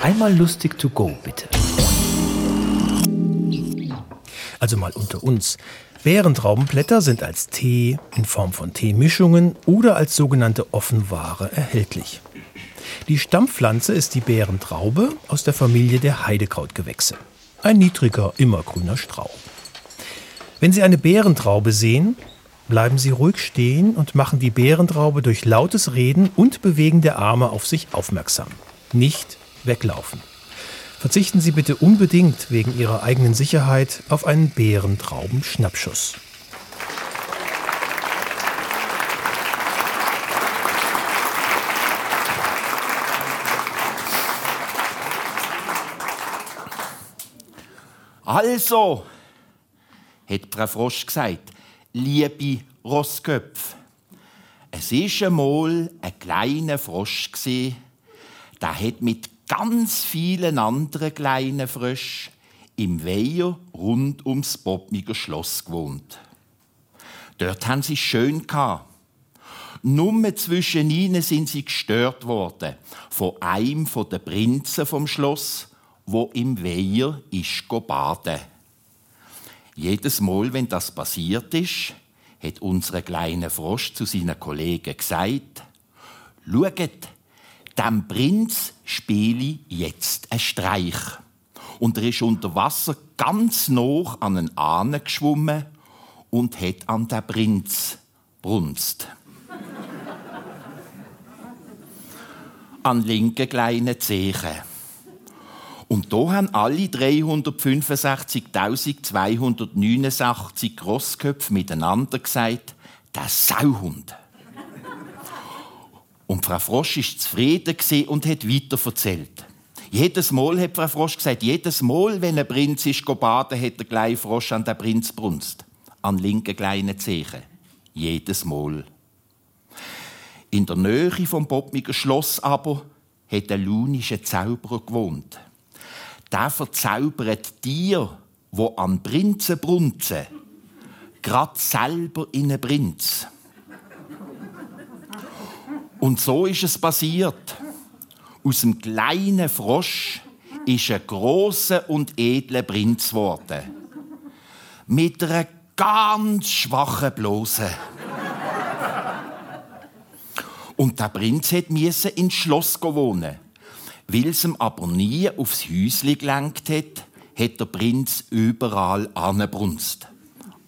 Einmal lustig to go, bitte. Also mal unter uns. Beerentraubenblätter sind als Tee in Form von Teemischungen oder als sogenannte Offenware erhältlich. Die Stammpflanze ist die Beerentraube aus der Familie der Heidekrautgewächse. Ein niedriger, immergrüner Strauch. Wenn Sie eine Beerentraube sehen, bleiben Sie ruhig stehen und machen die Beerentraube durch lautes Reden und Bewegen der Arme auf sich aufmerksam. Nicht weglaufen. Verzichten Sie bitte unbedingt wegen Ihrer eigenen Sicherheit auf einen Beerentrauben-Schnappschuss. Also, hat Frau Frosch gesagt, liebe Rossköpf, es war einmal ein kleiner Frosch, der hat mit ganz vielen anderen kleinen Fröschen im Weiher rund ums Bottmiger Schloss gewohnt. Dort haben sie es schön gehabt. Nur zwischen ihnen sind sie gestört worden von einem der Prinzen vom Schloss, wo im Weiher ist baden. Jedes Mal, wenn das passiert ist, hat unsere kleine Frosch zu seinen Kollegen gesagt: Schaut, dem Prinz spiele jetzt ein Streich. Und er ist unter Wasser ganz noch an einen Ahnen geschwommen und hat an den Prinz brunst. an linken kleinen Zechen. Und da haben alle 365.289 Grossköpfe miteinander gesagt, der Sauhund. Und Frau Frosch ist zufrieden und hat weiter erzählt. Jedes Mal hat Frau Frosch gesagt, jedes Mal, wenn ein Prinz ist baden, hat der kleine Frosch an den Prinz brunst. An linken kleinen Zechen. Jedes Mal. In der Nähe vom Bottmiger Schloss aber hat ein lunischer Zauberer gewohnt. Der verzaubert Tier, wo an Prinzen brunzen, grad selber in einen Prinz. Und so ist es passiert. Aus dem kleinen Frosch ist ein großer und edler Prinz geworden. Mit einer ganz schwachen Blose. Und der Prinz musste ins Schloss wohnen. Weil es ihm aber nie aufs Häusli gelenkt hat, hat der Prinz überall angebrunst.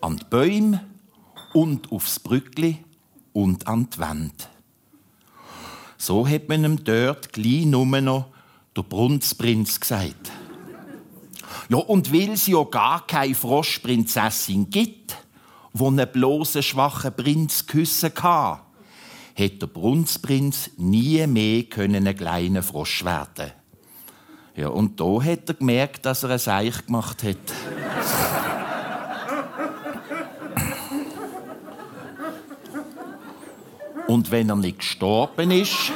An die Bäume und aufs Brückli und an die Wand. So hat man ihm dort gleich nur noch der Brunsprinz gesagt. Ja, und weil es ja gar keine Froschprinzessin gibt, wo einen bloßen schwachen Prinz küssen kann, hat der Brunsprinz nie mehr einen kleinen Frosch werden. Ja, und da hat er gemerkt, dass er ein Seich gemacht hat. Und wenn er nicht gestorben ist,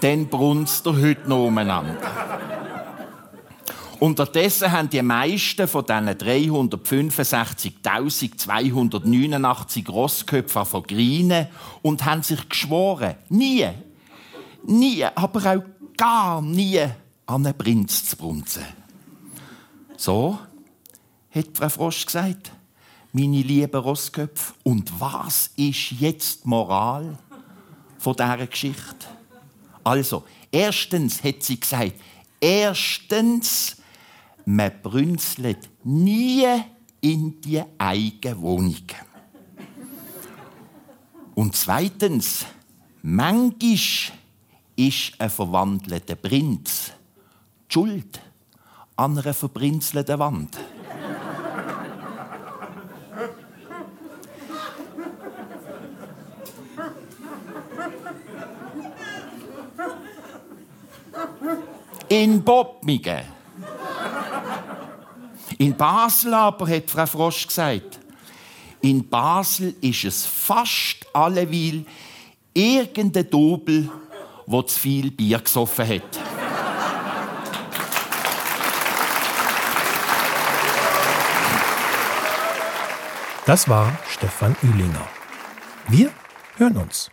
dann brunst er heute noch umeinander. Unterdessen haben die meisten von diesen 365.289 Rossköpfe vergreinen und haben sich geschworen, nie, nie, aber auch gar nie an einen Prinz zu brunzen. So hat Frau Frosch gesagt meine lieben Rossköpfe. Und was ist jetzt die Moral von dieser Geschichte? Also, erstens hat sie gesagt, erstens, man brünzelt nie in die eigene Wohnung. Und zweitens, manchmal ist ein verwandelter Prinz die Schuld an einer verbrinzelten Wand. In Bottmigen. In Basel aber, hat Frau Frosch gesagt, in Basel ist es fast alleweil irgendein Dobel, der zu viel Bier gesoffen hat. Das war Stefan Ühlinger. Wir hören uns.